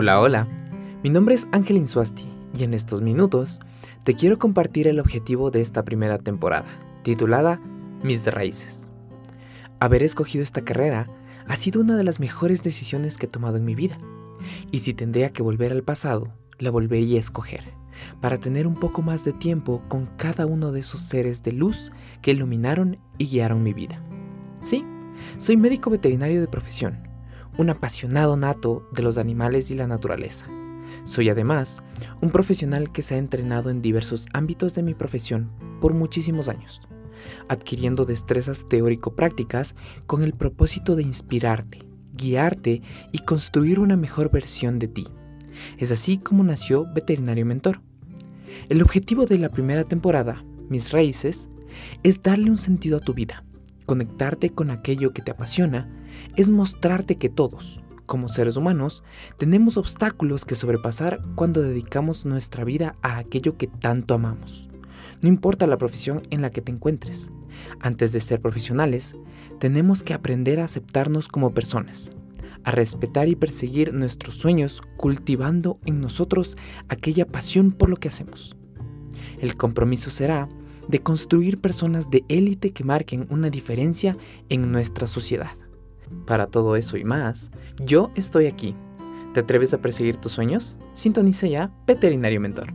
Hola, hola. Mi nombre es Ángel Insuasti y en estos minutos te quiero compartir el objetivo de esta primera temporada, titulada Mis raíces. Haber escogido esta carrera ha sido una de las mejores decisiones que he tomado en mi vida. Y si tendría que volver al pasado, la volvería a escoger, para tener un poco más de tiempo con cada uno de esos seres de luz que iluminaron y guiaron mi vida. Sí, soy médico veterinario de profesión, un apasionado nato de los animales y la naturaleza. Soy además un profesional que se ha entrenado en diversos ámbitos de mi profesión por muchísimos años, adquiriendo destrezas teórico-prácticas con el propósito de inspirarte, guiarte y construir una mejor versión de ti. Es así como nació Veterinario Mentor. El objetivo de la primera temporada, Mis Raíces, es darle un sentido a tu vida, conectarte con aquello que te apasiona, es mostrarte que todos, como seres humanos, tenemos obstáculos que sobrepasar cuando dedicamos nuestra vida a aquello que tanto amamos. No importa la profesión en la que te encuentres, antes de ser profesionales, tenemos que aprender a aceptarnos como personas, a respetar y perseguir nuestros sueños cultivando en nosotros aquella pasión por lo que hacemos. El compromiso será de construir personas de élite que marquen una diferencia en nuestra sociedad. Para todo eso y más, yo estoy aquí. ¿Te atreves a perseguir tus sueños? Sintoniza ya Veterinario Mentor.